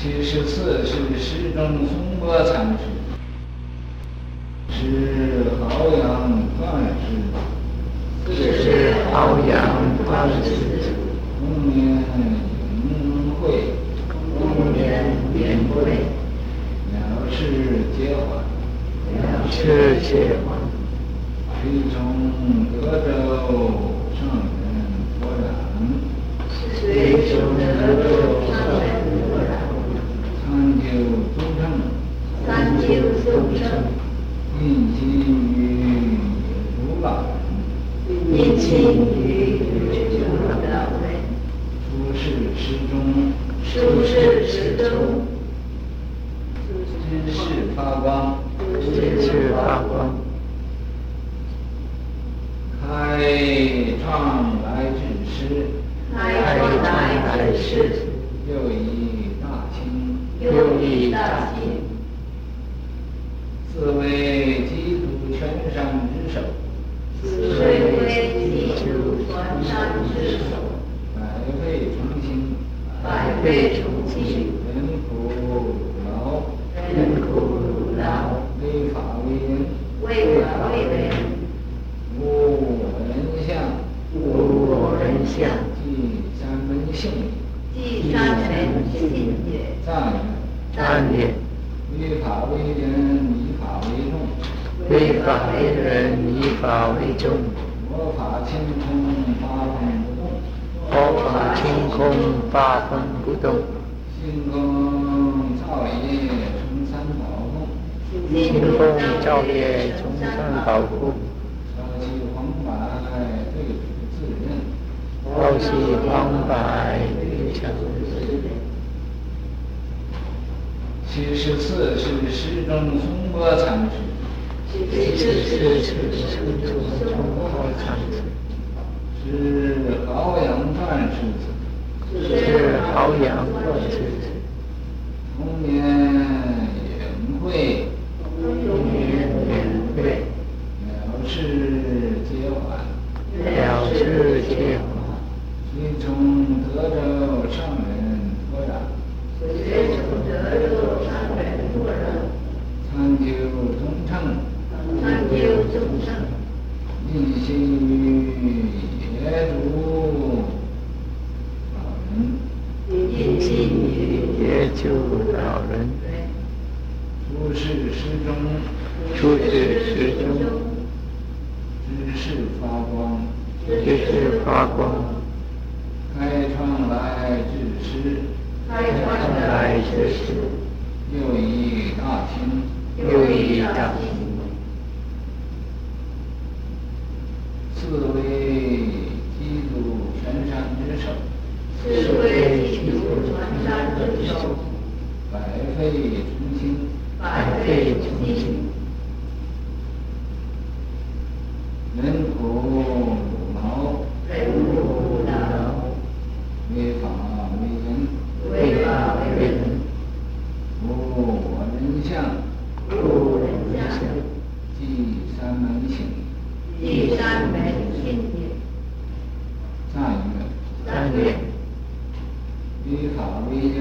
七十四是释中风波禅师，是好阳断师，是好阳断师，公年迎会，公年迎会，了事皆还，了事皆还，随从德州上人托然，随从德州上人。参究宗称，参究宗称，印心于如来，印心于如来，出世之中，出世之中，知识发光，知识发光，开创来智师，开创来智师，又一大清。又一大清，自为基督全善之首，是为基督全善之首，百倍成心，百倍崇亲，忍苦辱劳，忍苦辱劳，为法为人，为法为人，无我人相，无我人相，即三门性也，即三门性也，赞曰。三年，为法为人，以法为重；为法为人，以法为重。我法清空，八风不动；我法清空，八风不动。性空照业，从三宝供；性空照业，从三宝供。朝夕黄白，对主自认；黄白，对主自认。七十四是释中松波禅师，是释中松波禅师，是好阳断师子，是好阳断师子，同年迎会，同年迎会，了事皆还，了事皆还，随从德州上人托然，随从德州。参究宗称，参究宗称，印心于耶主老人，印心于耶主老人，出世师中，出世时中，知识发光，知识发光，开创来治师，开创来治师。又一大清，又一大清，自为基督全善之首，自为基督全善之首，百倍崇亲，百倍崇亲，忍苦辱劳，忍苦辱劳，为法为人，为法为人。无我人相，无我人相，即三门性，即三门性也。赞曰：赞曰：为法为人，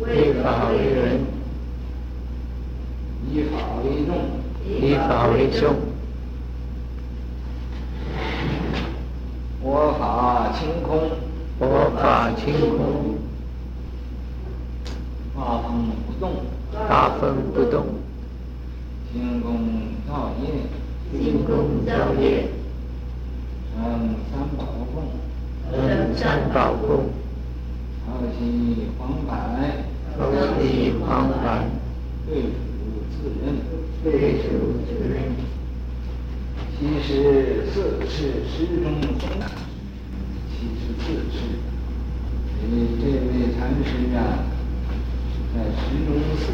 为法为人，以法为重，以法为重。我法清空，清空。大风不动，大风不动。天宫造业，天宫造业。嗯三宝供，嗯三宝供。朝夕黄白，朝夕黄白。对主自认，对主自认。七十四是释中松禅，七十四是，诶，这位禅师啊。在石钟寺，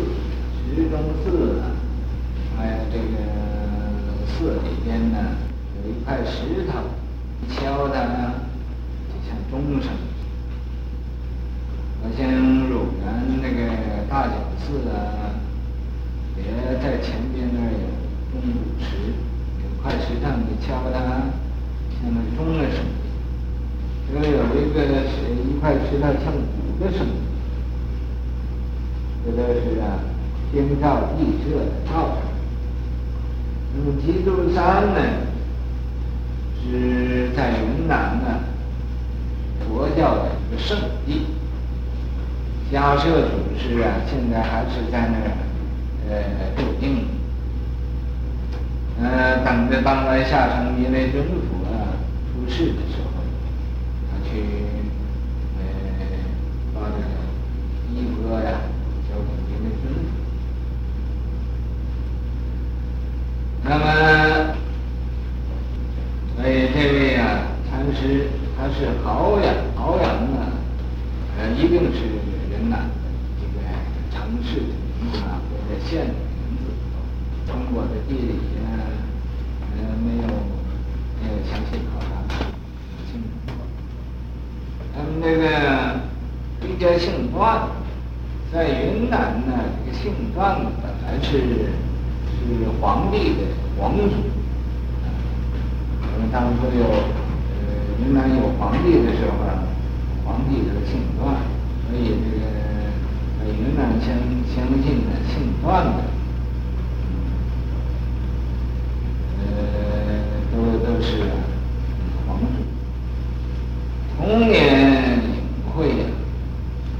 石钟寺呢，还有这个寺里边呢，有一块石头，敲它呢，就像钟声。好像汝然那个大觉寺啊，也在前边那儿有钟鼓池，有块石头你敲它，像那钟的声音这有一个是一块石头像鼓的声音。这都是啊天造地设的造成。那么基督山呢，是在云南呢，佛教的一个圣地。迦叶祖师啊，现在还是在那儿呃住定，呃等着当来下层弥勒尊佛啊出世的时候，他去呃把这个呀交给弥勒尊佛。那么，所以这位啊禅师他是豪阳，豪阳啊，呃一定是。云南这个城市的名字啊，或者县的名字，中国的地理呢，呃，没有没有详细考察不清楚。他们那个比较姓段，在云南呢，这个姓段的本来是是皇帝的皇族，因为当初有呃云南有皇帝的时候，皇帝都姓段。所以这个在云南相相信呢，姓段的，呃，都都是皇族。童年隐晦呀，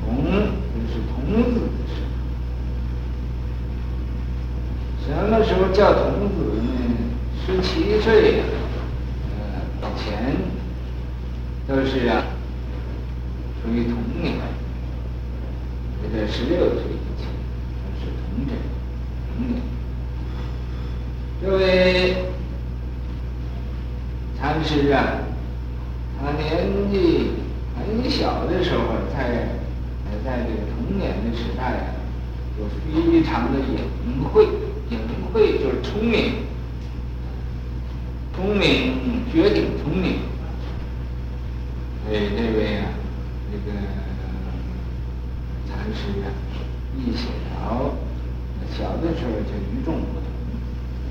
童就是童子的时那。时候叫童子呢？十七岁呀，呃，以前都是啊，属于童年。在十六岁以前，都是童真童年。这位禅师啊，他年纪很小的时候，在在这个童年的时代啊，就非常的隐晦，隐晦就是聪明，聪明绝顶聪明。所以这位啊，这个。禅师啊，一写了，小的时候就与众不同，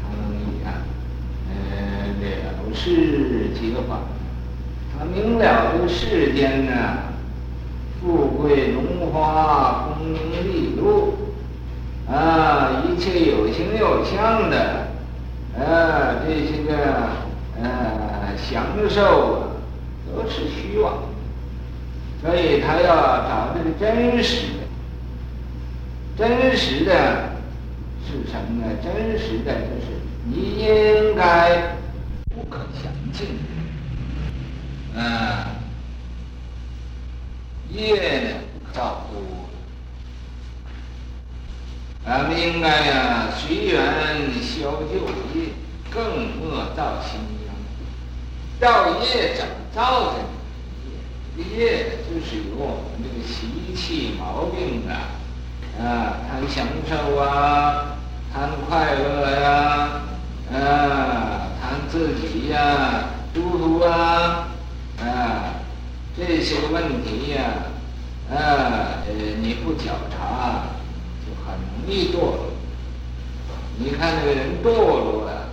他能以啊，呃，了世间法，他明了这个世间呢，富贵荣华，功名利禄，啊，一切有形有相的，啊，这些个呃享受啊都是虚妄，所以他要找这个真实的。真实的是什么呢？真实的就是你应该不可相信的，啊，业呢不可造作，咱们应该呀随缘消旧业，更莫造新殃。造业怎么造的？业，业就是有我们这个习气毛病啊。啊，贪享受啊，贪快乐呀，啊，贪自己呀、啊，舒服啊，啊，这些问题呀、啊，啊，呃，你不觉察，就很容易堕落。你看那个人堕落了，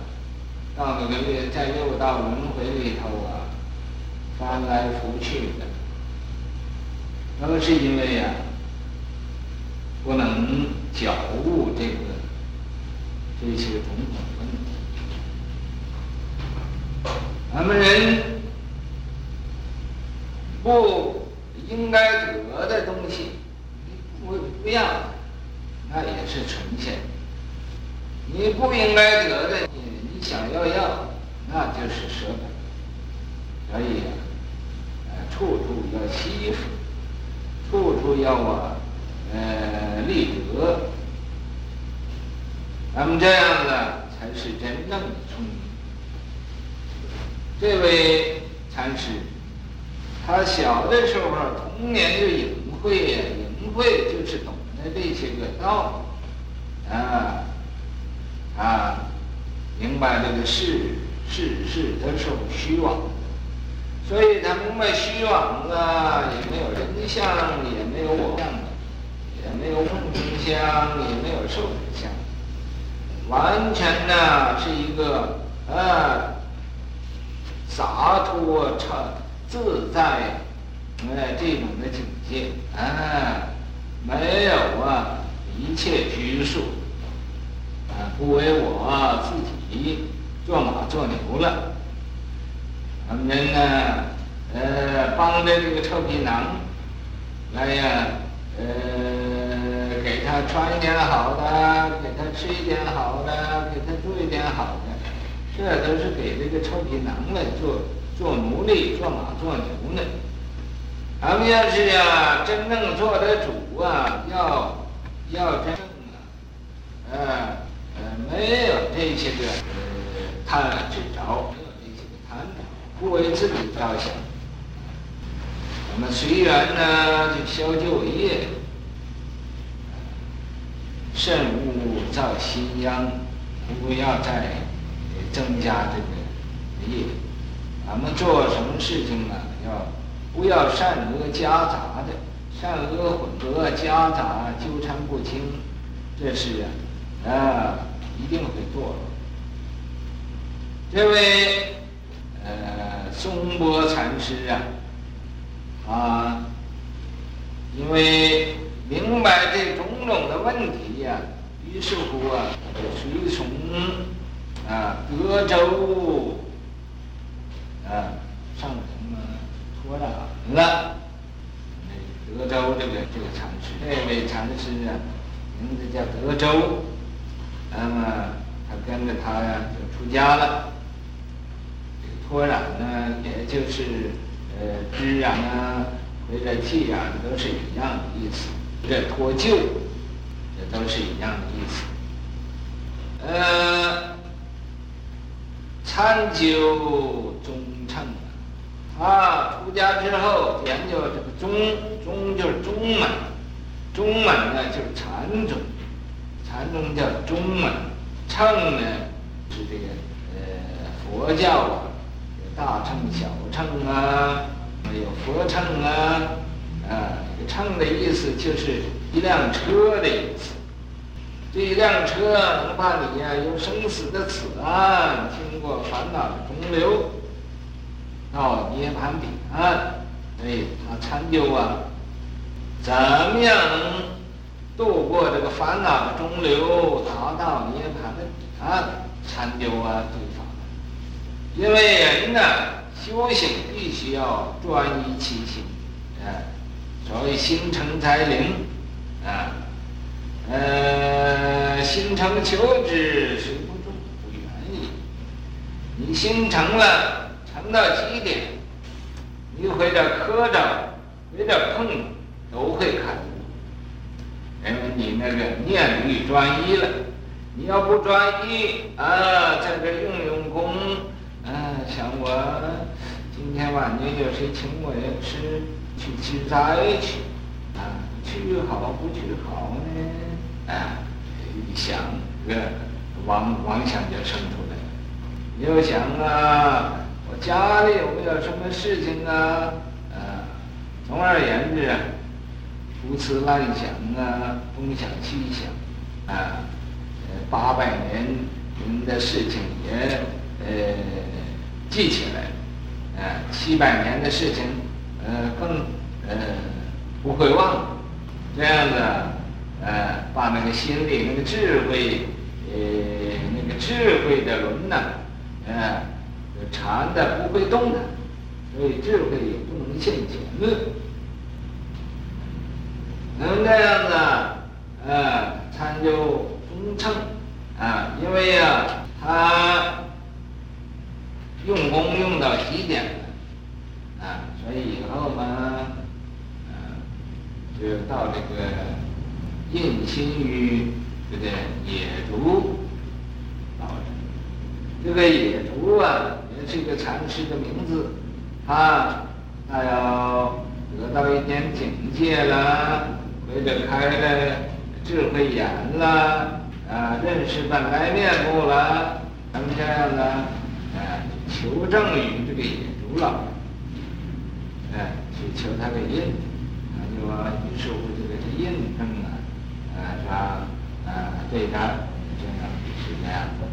到那个六在六道轮回里头啊，翻来覆去的，都是因为呀、啊。不能觉悟这个这些种种问题，咱们人不应该得的东西，不不要，那也是呈现；你不应该得的，你你想要要，那就是舍本。所以啊，处处要惜福，处处要啊。呃，立德，咱们这样的才是真正的聪明。这位禅师，他小的时候童年就隐晦呀，隐晦就是懂得这些个道理，啊啊，明白这个世世事都是虚妄，所以他明白虚妄啊，也没有人相，也没有我相。没有众生相，也没有寿者相，完全呢是一个呃洒脱、超自在，呃这种的境界啊，没有啊一切拘束，不为我自己做马做牛了。他们人呢，呃，帮着这个臭皮囊来呀，呃，给他穿一点好的，给他吃一点好的，给他做一点好的，这都是给这个臭皮囊来做做奴隶、做马做牛呢。他们要是呀，真正做的主啊，要要真正啊，呃呃，没有这些个呃贪执着，没有这些个贪着，不为自己着想。我们随缘呢，就消旧业，慎勿造新殃，不要再增加这个业。咱们做什么事情呢？要。不要善恶夹杂的，善恶混合夹杂纠缠不清，这是啊，啊，一定会堕落。这位呃松波禅师啊，啊，因为明白这种种的问题呀、于是乎啊，就随从啊德州啊上。多了了，德州这个这个禅师，这位禅师啊，名字叫德州，那么他跟着他呀就出家了。这个脱染呢，也就是呃织染啊，或者剃染都是一样的意思。这脱臼，这都是一样的意思。呃，参究中乘。啊，出家之后研究这个宗，宗就是宗门，宗门呢就是禅宗，禅宗叫中门，乘呢是这个呃佛教啊，有大乘小乘啊，有佛乘啊，啊，这个乘的意思就是一辆车的意思，这一辆车能把你呀由生死的此岸，经过烦恼的中流。到涅槃彼岸，所以他参究啊，怎么样能度过这个烦恼的中流，达到涅槃的彼岸？参究啊，对法。因为人呢，修行必须要专一其心，啊，所谓心诚则灵，啊，呃，心诚求之，谁不中？不远矣。你心诚了。诚到极点，你或者磕着，或者碰，都会开因为你那个念力专一了。你要不专一啊，在这用用功，啊，想我今天晚上有谁请我吃，去吃斋去，啊，去好不去好呢？啊，一想，这个妄妄想就生出来了。又想啊。我家里有没有什么事情啊？啊，总而言之啊，胡思乱想啊，东想西想，啊，呃，八百年的事情也呃记起来，啊，七百年的事情呃更呃不会忘，这样子呃把那个心里那个智慧呃那个智慧的轮呐，啊。禅的不会动的，所以智慧也不能现前论。能这样子，啊，参究中乘，啊，因为呀、他用功用到极点了，啊，所以以后嘛，啊，就到这个印心于这个野竹老人，这个野竹啊。也是一个禅师的名字，他他要得到一点境界了，或者开了智慧眼了，啊，认识本来面目了，咱们这样呢，啊，求证于这个野猪老，哎、去求他个印，他就说于是乎这个是印证了，啊，是吧？啊，对他这样是这样的，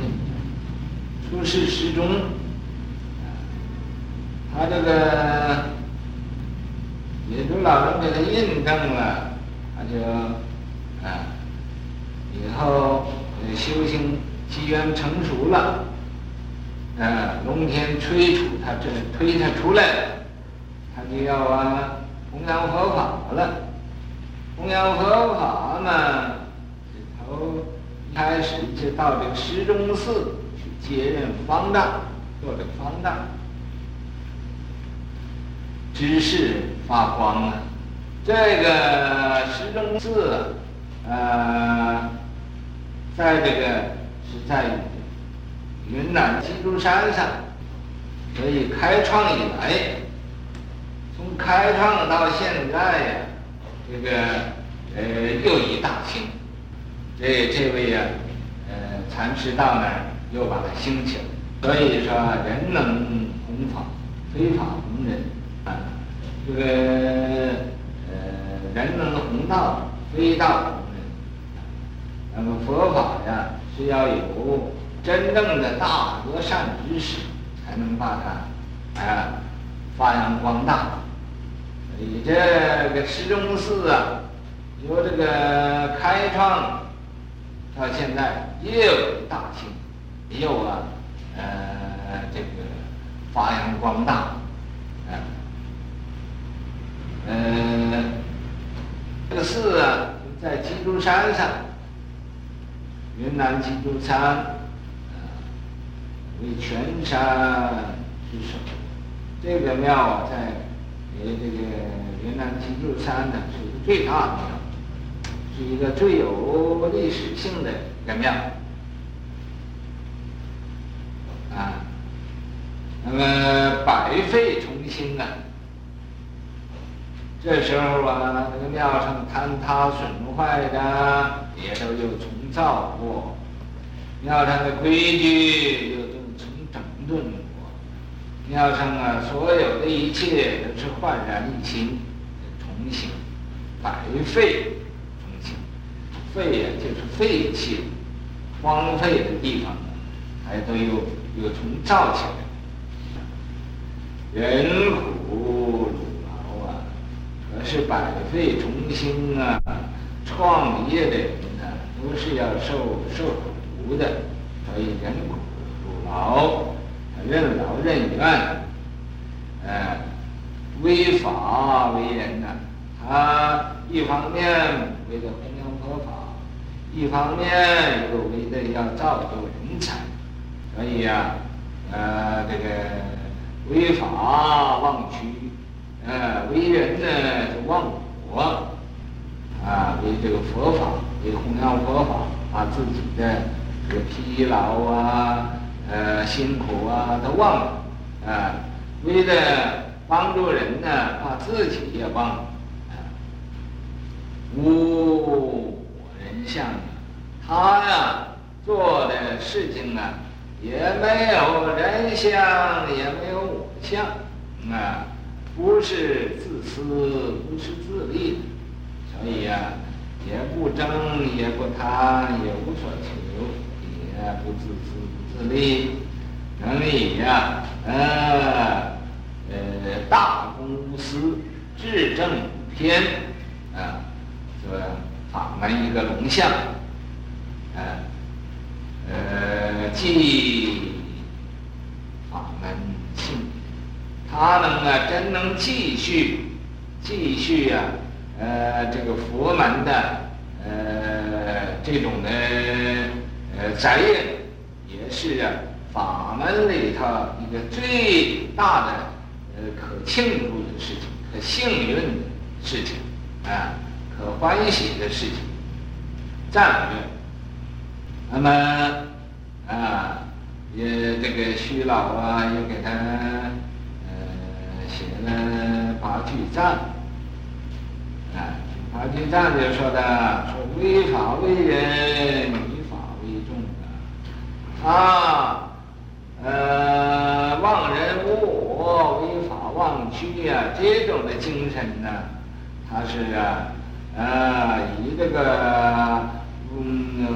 印。出世时中，他这个野足老人给他印证了，他就啊，以后修行机缘成熟了，啊，龙天催促他这推他出来了，他就要啊弘扬佛法了。弘扬佛法呢，这头一开始就到这个石钟寺去接任方丈，做这个方丈，知识发光了。这个石钟寺，呃，在这个是在云南基督山上，所以开创以来，从开创到现在呀，这个呃又一大兴，这这位呀，呃禅师到那儿又把它兴起来，所以说人能弘法，非法弘人，这个呃。人能弘道，非道弘人。那么佛法呀，是要有真正的大和善知识，才能把它啊发扬光大。你这个石钟寺啊，由这个开创到现在又有大兴，又啊呃这个发扬光大，呃这个寺啊，在基督山上，云南基督山，为全山之首。这个庙啊，在呃这个云南基督山呢，是一个最大的庙，是一个最有历史性的一个庙。啊，那么百废重兴啊。这时候啊，那个庙上坍塌损坏的也都又重造过，庙上的规矩又都重整顿过，庙上啊，所有的一切都是焕然一新，重新，百废重兴，废呀就是废弃，荒废的地方，还都又又重造起来，人。是百废重兴啊！创业的人呢，都是要受受苦的，所以人苦辱劳，任劳任怨，呃，为法为人呢，他一方面为了弘扬佛法，一方面又为了要造就人才，所以呀，呃，这个为法忘躯。呃，为人呢就忘我，啊，为这个佛法，为弘扬佛法，把自己的这个疲劳啊，呃，辛苦啊都忘了，啊，为了帮助人呢，把自己也忘，啊，无人相，他呀做的事情啊，也没有人相，也没有我相，啊。不是自私，不是自利，所以呀、也不争，也不贪，也无所求，也不自私，不自利，能以呀，呃，呃，大公无私，至正无偏，啊，说法门一个龙象，啊，呃，既法门性。他能啊，真能继续，继续、啊，呃，这个佛门的，呃，这种的，呃，责任，也是啊，法门里头一个最大的，呃，可庆祝的事情，可幸运的事情，啊，可欢喜的事情，赞誉。那么，啊，也这个徐老啊，也给他。写了八句赞，啊，八句赞就说的说为法为人，以法为重啊，啊呃，忘人无我，为法忘躯呀，这种的精神呢，他是啊，呃，以这个嗯，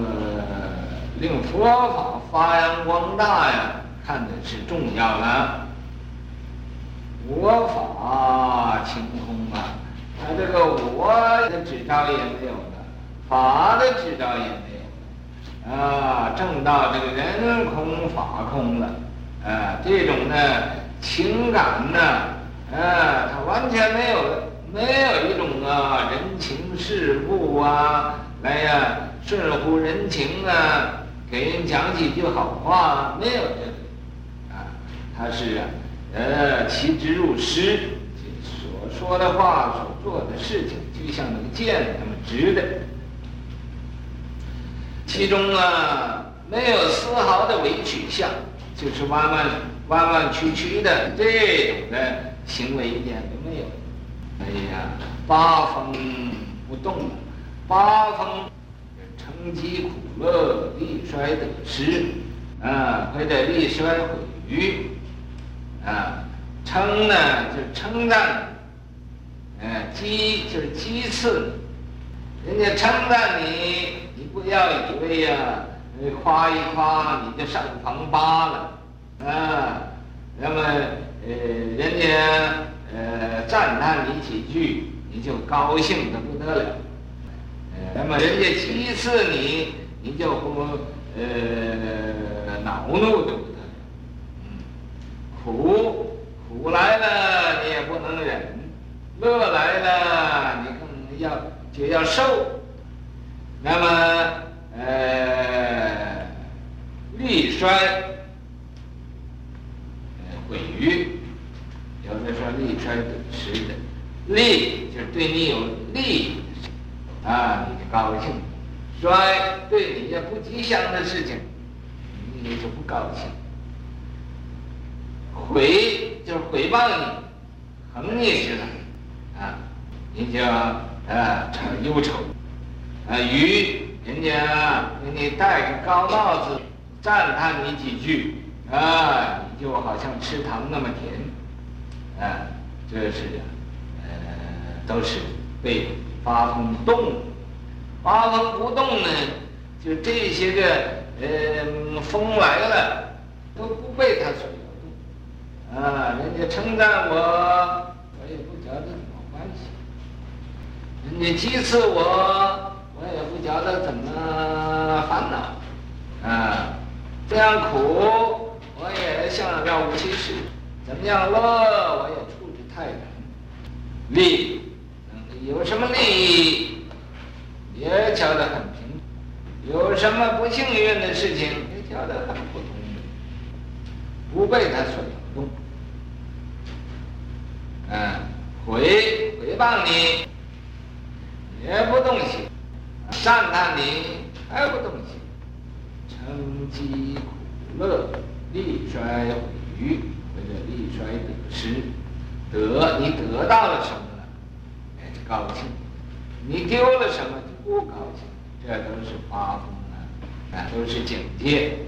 令佛法发扬光大呀，看的是重要的。我法清空啊，他这个我的执照也没有了，法的指导也没有了，啊，证到这个人空法空了，啊，这种呢情感呢，啊，他完全没有，没有一种啊人情世故啊，来呀、顺乎人情啊，给人讲几句好话，没有这个，啊，他是啊，呃，其直入实，所说的话，所做的事情，就像那个剑那么直的。其中啊，没有丝毫的委曲向，就是弯弯弯弯曲曲的这种的行为一点都没有。哎呀，八风不动，八风成疾苦乐，力衰得失，啊，或者力衰毁誉，啊，称呢就是称赞，哎，讥就是讥刺，人家称赞你。你不要以为呀、夸一夸你就上房八了，啊，那么呃，人家呃赞叹你几句，你就高兴的不得了，呃那么人家讥刺你，你就不呃恼怒的不得，苦苦来了你也不能忍，乐来了你更要就要受。那么，呃，利衰，呃，毁誉，有的说利衰得失的，利就对你有利啊，你就高兴；衰对你也不吉祥的事情，你就不高兴。回就是回报你，横你去了，啊，你就啊成忧愁。啊，鱼人家给你戴个高帽子，赞叹你几句，啊，你就好像吃糖那么甜，啊，这是，呃，都是被八风动，八风不动呢，就这些个，呃，风来了，都不被它所，啊，人家称赞我，我也不觉得怎么关系，人家讥刺我。我也不觉得怎么烦恼，啊，这样苦我也像了无其事，怎么样乐我也处之泰然，利，有什么利益也觉得很平，有什么不幸运的事情也觉得很普通，不被他所摇动，啊，毁毁谤你也不动心。赞叹你还不动心，成疾苦乐，利衰毁誉，或者利衰得失，得你得到了什么了，哎，就高兴；你丢了什么就不高兴。这都是八风啊，啊，都是警戒。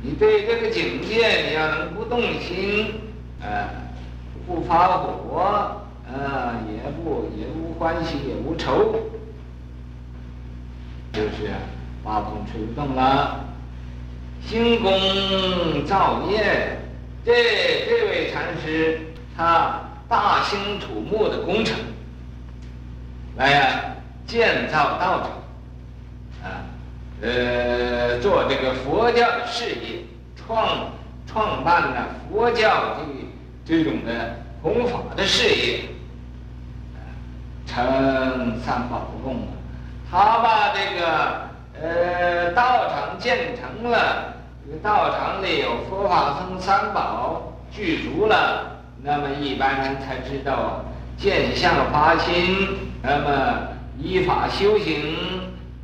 你对这个警戒，你要能不动心，啊，不发火，啊，也不也无欢喜，也无愁。就是八风吹不动了，兴功造业，这这位禅师他大兴土木的工程，来呀、建造道场，啊，呃，做这个佛教的事业，创创办了佛教的这种的弘法的事业，成三宝供了。他把这个呃道场建成了，这个道场里有佛法僧三宝具足了，那么一般人才知道见相发心，那么依法修行，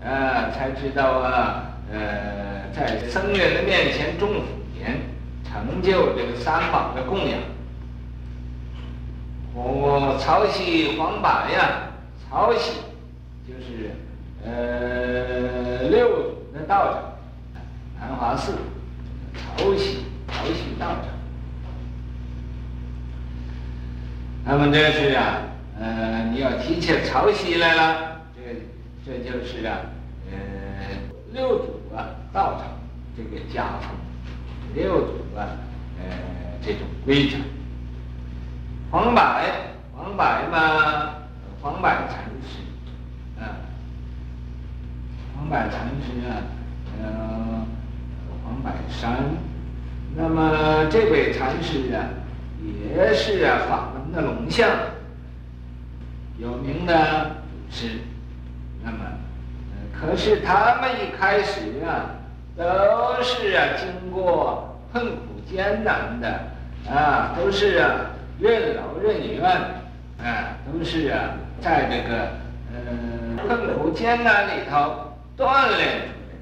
呃，才知道啊，呃，在僧人的面前种福田，成就这个三宝的供养。我我曹溪黄柏呀，曹溪就是。呃，六祖的道场，南华寺，曹溪，曹溪道场。那么这是啊，呃，你要提起曹溪来了，这这就是啊，呃，六祖啊道场这个家风，六祖啊，呃，这种规矩。黄柏，黄柏嘛，黄柏禅师。啊黄柏禅师啊，呃，黄柏山。那么这位禅师啊，也是啊法门的龙象，有名的祖师。那么，呃，可是他们一开始啊，都是啊经过困苦艰难的啊，都是啊任劳任怨啊，都是啊在这个呃困苦艰难里头锻炼出来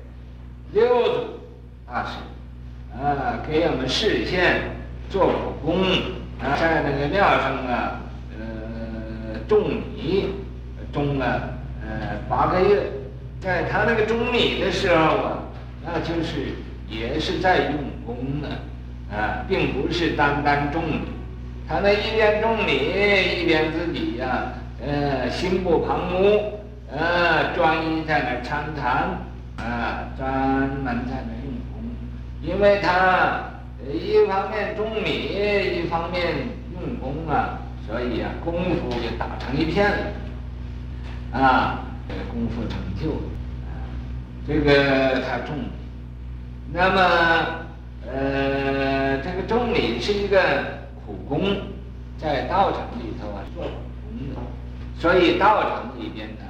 六祖大师啊，给我们示现做苦工啊，在那个庙上啊，呃种米种了。呃，八个月，在他那个种米的时候啊，那就是也是在用功的，啊，并不是单单种米，他那一边种米一边自己呀、呃，心不旁骛，呃，专一在那参禅，啊，专门在那用功，因为他一方面种米，一方面用功啊，所以啊，功夫就打成一片了。啊，这个功夫成就，啊，这个他种，那么，呃，这个种米是一个功，在道场里头啊做苦工的，所以道场里边呢，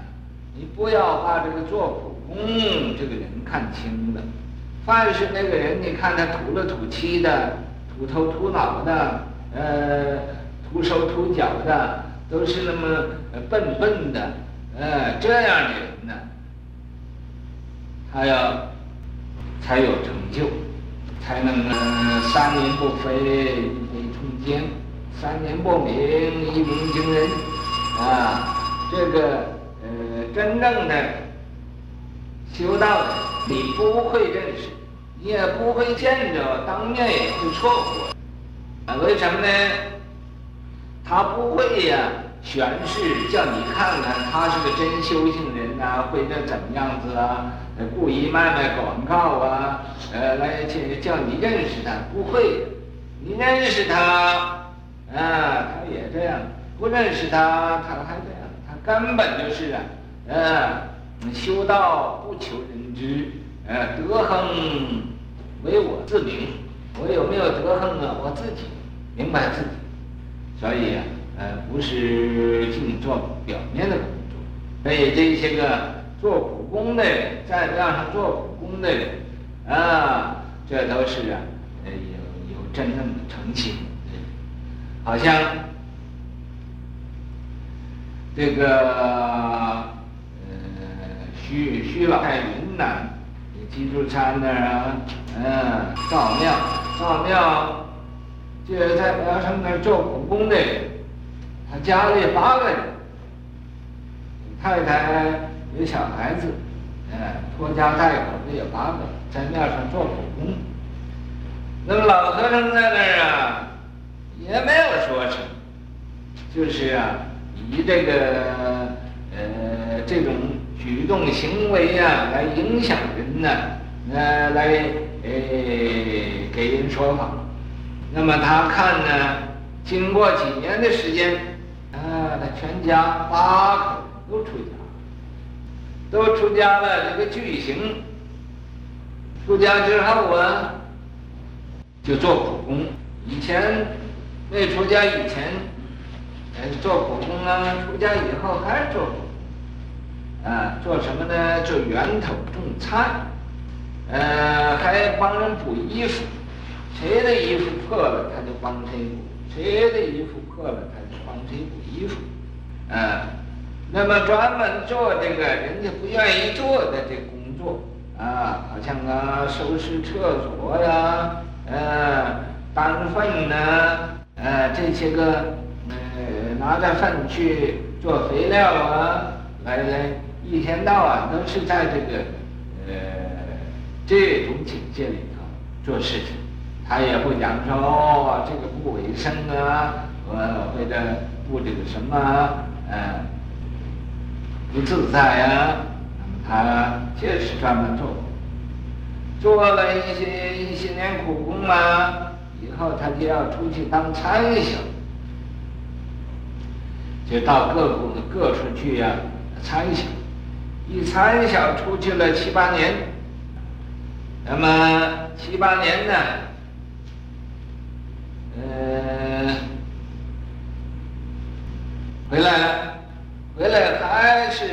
你不要把这个做苦工这个人看轻了，凡是那个人，你看他土了土气的，土头土脑的，呃，秃手秃脚的，都是那么笨笨的。呃，这样的人呢，他要才有成就，才能呃三年不飞一飞冲天，三年不鸣一鸣惊人啊！这个呃真正的修道的，你不会认识，你也不会见着，当面也会错过。啊，为什么呢？他不会呀。玄是叫你看看他是个真修行人呐、啊，或者怎么样子啊？故意卖卖广告啊？呃，来去叫你认识他，不会。你认识他，啊，他也这样；不认识他，他还这样。他根本就是啊，呃，修道不求人知，呃，德行唯我自明。我有没有德行啊？我自己明白自己。所以啊。呃，不是净做表面的工作，所以这些个做苦工的人，在庙上做苦工的人，啊，这都是啊，呃，有真正的诚心。好像这个呃，徐徐老在云南基督山那儿啊，嗯，造庙造庙，就在庙城那儿做苦工的。他家里八个人，太太有小孩子，哎，拖家带口的有八个，在庙上做苦工。那么老和尚在那儿啊，也没有说什么，就是啊，以这个呃这种举动行为啊来影响人呢，呃来呃给人说法。那么他看呢，经过几年的时间。啊，他全家八口都出家，都出家了。这个具行，出家之后啊，就做苦工。以前没出家以前，呃，做苦工啊。出家以后还做苦工。啊，做什么呢？做园头种菜，呃，还帮人补衣服。谁的衣服破了，他就帮谁补；谁的衣服破了，他就帮谁补。衣服，啊，那么专门做这个人家不愿意做的这工作，啊，好像啊收拾厕所呀，呃，当粪呢，呃，这些个，呃，拿着粪去做肥料啊，来来，一天到晚都是在这个，呃，这种境界里头做事情，他也不讲说哦，这个不卫生啊，呃，或者。不这个什么，呃，不自在啊，那么他就是专门做，做了一些一些年苦工嘛，以后他就要出去当参详，就到各部各处去呀参详，一参小出去了七八年，那么七八年呢，呃，回来了，回来还是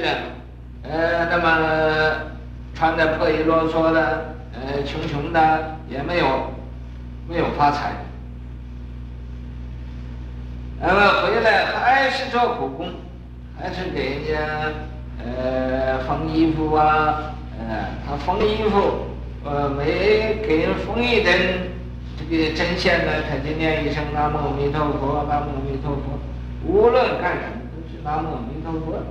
呃，那么穿的破衣啰嗦的，呃，穷穷的，也没有没有发财。那么回来还是做苦工，还是给人家呃缝衣服啊，呃，他缝衣服，呃，每给人缝一针这个针线呢，他就念一声南无阿弥陀佛，南无阿弥陀佛，无论干什么都是南无阿弥陀佛。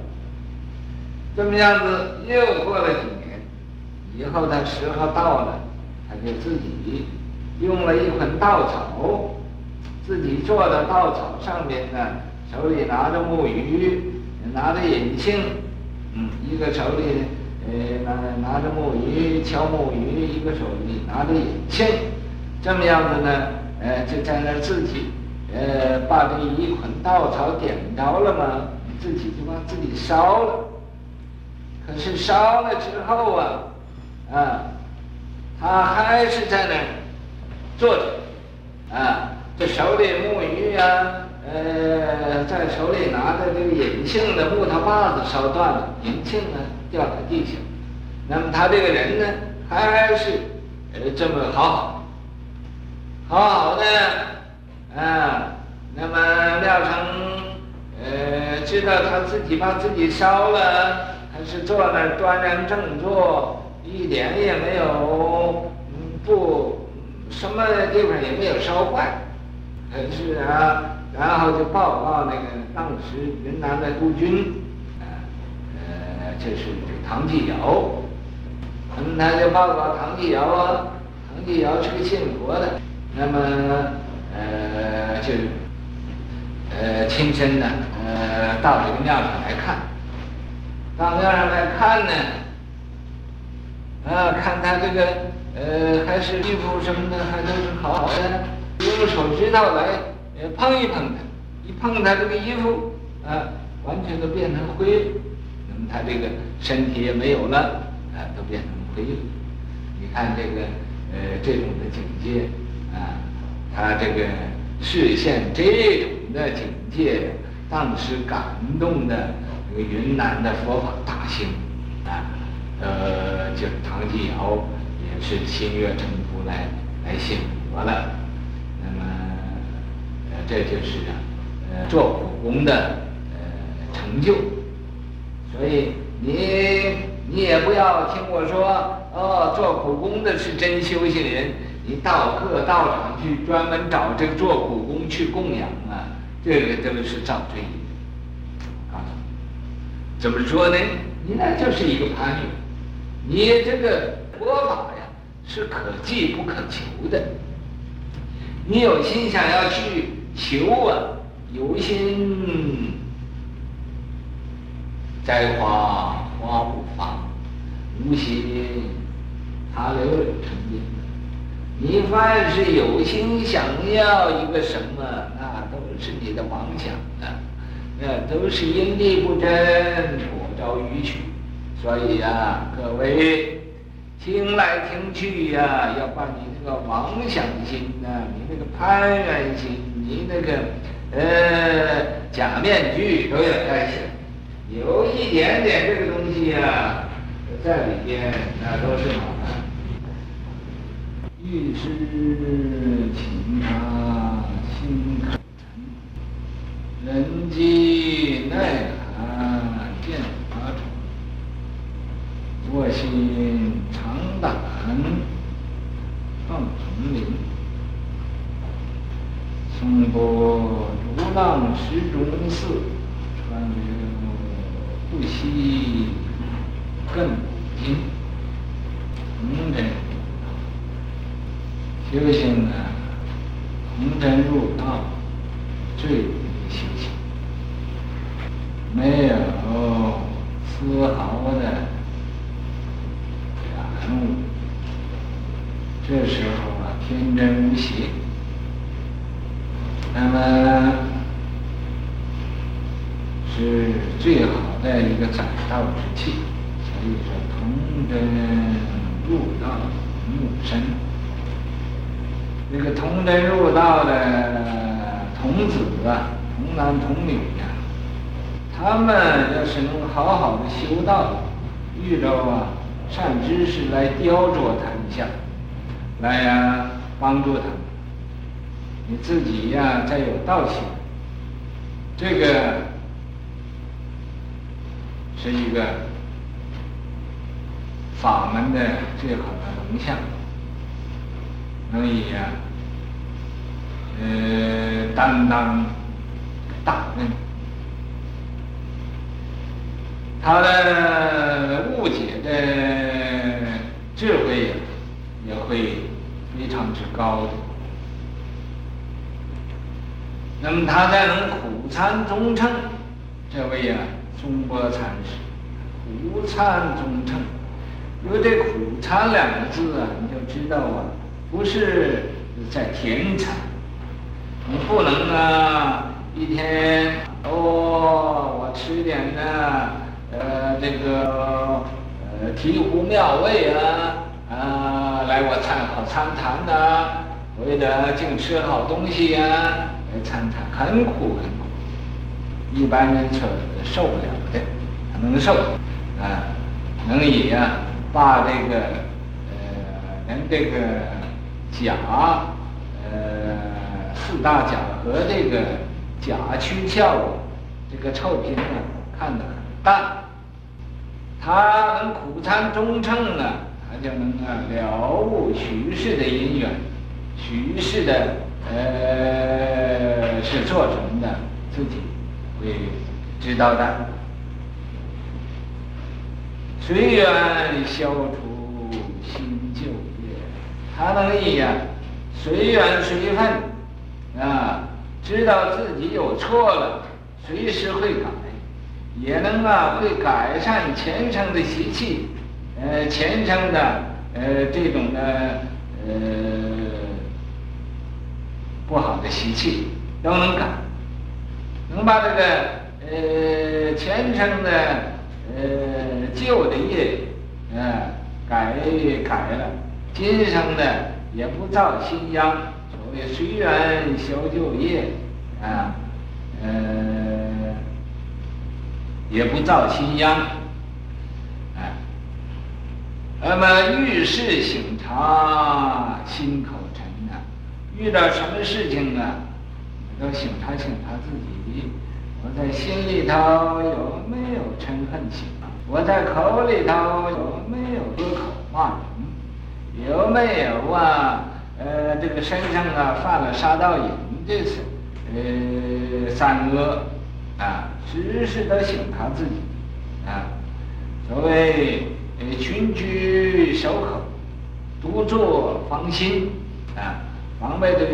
这么样子又过了几年，以后他时候到了，他就自己用了一捆稻草。自己做的稻草上面呢，手里拿着木鱼，拿着引磬，嗯，一个手里呃拿拿着木鱼敲木鱼，一个手里拿着引磬，这么样子呢，呃，就在那自己呃把这一捆稻草点着了嘛，自己就把自己烧了。可是烧了之后啊，啊，他还是在那坐着，啊。这手里木鱼呀、啊，呃，在手里拿着这个银杏的木头把子烧断了，银杏呢掉在地下。那么他这个人呢，还是呃这么好好，好好的啊。那么廖成呃知道他自己把自己烧了，还是坐那儿端然正坐，一点也没有不什么地方也没有烧坏。可是啊，然后就报告那个当时云南的督军，啊，呃，这是唐继尧，那么他就报告唐继尧啊，唐继尧是个信佛的，那么呃就呃亲身呢呃到这个庙上来看，到庙上来看呢，啊，看他这个呃还是衣服什么的还都是好好的。用手指头来，呃，碰一碰他，一碰他这个衣服，啊，完全都变成灰了。那么他这个身体也没有了，啊，都变成灰了。你看这个，呃，这种的境界，啊，他这个视线这种的境界，当时感动的这个云南的佛法大兴，啊，呃，就是唐继尧也是心悦诚服来来信佛了。那么这就是啊，呃，做苦工的呃成就。所以你你也不要听我说哦，做苦工的是真修行人，你到各道场去专门找这个做苦工去供养啊，这个都是造罪。啊，怎么说呢？你那就是一个攀缘，你这个佛法呀是可记不可求的，你有心想要去。求啊，有心栽花花不发，无心插柳柳成荫。你凡是有心想要一个什么，那都是你的妄想啊，那都是因地不真，果招迂曲。所以啊，各位听来听去呀、要把你这个妄想心呐、你那个攀缘心。你那个呃假面具都要摘下，有一点点这个东西呀、在里边那都是麻烦。遇事情啊心可诚，人机耐寒见，卧薪尝胆放丛林。从不如浪石中寺，川流不息亘古今。红尘修行啊，红尘入道最容易修行，没有丝毫的感悟，这时候啊，天真无邪。那么是最好的一个载道之器，所以说童真入道木身。这个童真入道的童子啊，童男童女呀、他们要是能好好的修道，遇着啊善知识来雕琢他一下，来呀、帮助他，你自己呀、再有道行，这个是一个法门的最好的龙象。所以呀，呃，担当大任，他的误解的智慧，也会非常之高的。那么他才能苦参中称，这位呀，中国禅师，苦参中乘，有这“苦参”两个字啊，你就知道啊。不是在田禅，你不能啊一天哦，我吃点呢，呃，这个呃醍醐妙味啊，来我参好参禅呐，为了净吃好东西呀、来参禅很苦很苦，一般人是受不了的，能受啊，能以啊把这个呃能这个。甲，呃，四大假和这个甲躯鞘，这个臭皮呢，看得很淡。他能苦参中乘呢，他就能啊了悟许世的因缘，许世的呃是做成的，自己会知道的。随缘消除新旧业。他能以呀，随缘随分，啊，知道自己有错了，随时会改，也能啊会改善前生的习气，呃，前生的呃这种的呃不好的习气都能改，能把这个呃前生的呃旧的业啊改改了。今生的也不造新殃，所谓随缘消旧业，啊，呃，也不造新殃，那么遇事醒察心口沉呐，遇到什么事情啊，都醒察醒察自己，我在心里头有没有嗔恨心，我在口里头有没有恶口骂人。有没有啊？呃，这个身上啊犯了杀盗淫这次，呃，三恶啊，时时都醒察自己啊。所谓呃，群居守口，独坐防心啊，防备这个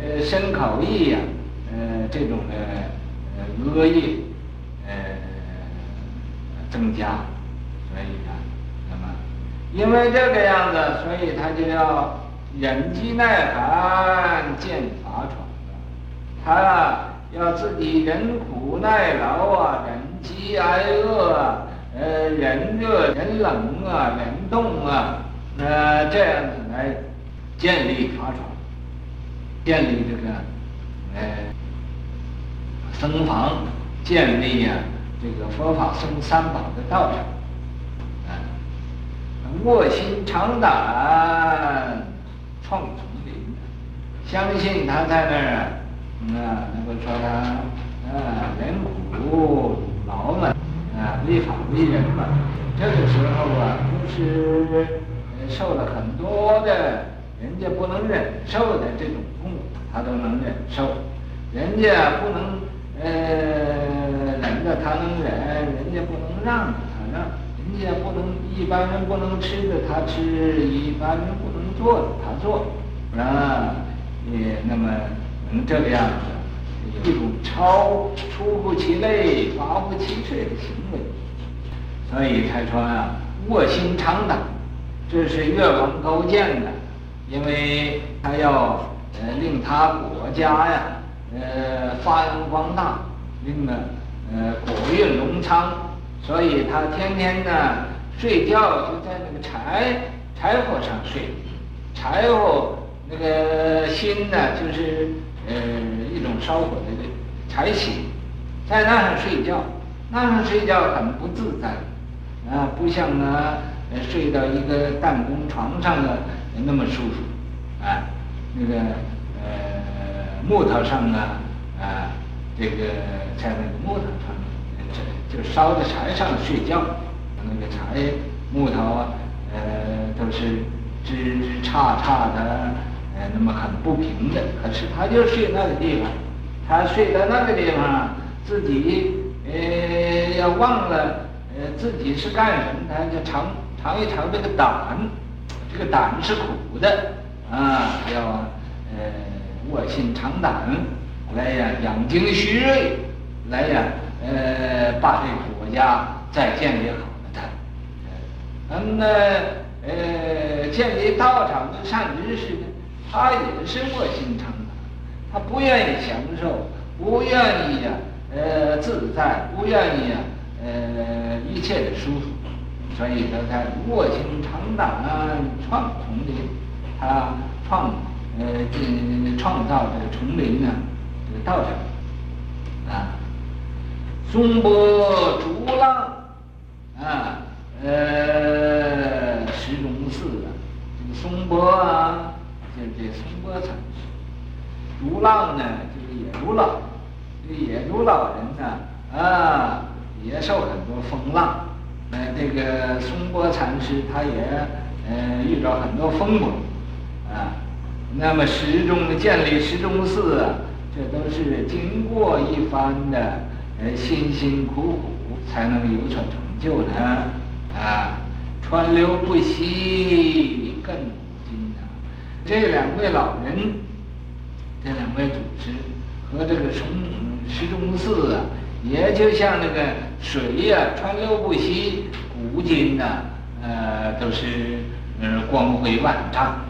呃身口意呀，呃这种的呃恶业呃增加，所以啊。那么因为这个样子，所以他就要忍饥耐寒，见法闯了。他要自己忍苦耐劳啊，忍饥挨饿啊，呃，人热人冷啊，人冻啊，呃，这样子来建立法场，建立这个呃僧房，建立呀、啊、这个佛法僧三宝的道场。卧薪尝胆，创丛林，相信他在那儿啊，能够说他啊，忍苦劳嘛，啊，为法为人嘛。这个时候啊，不是受了很多的人家不能忍受的这种痛苦，他都能忍受。人家不能呃忍的，他能忍；人家不能让的，他让。人家不能，一般人不能吃的他吃，一般人不能做的他做，啊，也那么能这个样子，一种超出乎其类、拔乎其萃的行为，所以才说啊，卧薪尝胆，这是越王勾践的，因为他要呃令他国家呀，呃发扬光大，令呢呃国运隆昌。所以他天天呢睡觉就在那个柴柴火上睡，柴火那个薪呢，就是呃一种烧火的柴薪，在那上睡觉，那上睡觉很不自在，啊，不像呢睡到一个弹弓床上的那么舒服，啊，那个呃木头上啊，啊，这个在那个木头上，就就烧在柴上睡觉。那个柴木头啊，呃，都是枝枝杈杈的，呃，那么很不平的。可是他就睡那个地方，他睡在那个地方，自己呃要忘了呃自己是干什么，他就尝尝一尝这个胆，这个胆是苦的啊，要呃卧薪尝胆，来呀养精蓄锐，来呀呃把这个国家再建立好。嗯，那呃，建立道场的善知识呢，他也是卧薪尝胆，他不愿意享受，不愿意呀、呃，自在，不愿意呀、啊，呃，一切的舒服，所以他才卧薪尝胆啊，创丛林，他创呃这创造这个丛林呢，这个道场啊，松柏竹浪啊。呃，石钟寺啊，这个松柏啊，就是这松波禅师；竹浪呢，就是野猪老，这野猪老人呢，啊，也受很多风浪。呃，这个松波禅师他也呃遇到很多风波，啊，那么石钟建立石钟寺啊，这都是经过一番的呃辛辛苦苦才能有所成就的。啊，川流不息，更。这两位老人，这两位祖师和这个崇石钟寺啊，也就像那个水呀、川流不息，古今呐，呃，都是呃光辉万丈。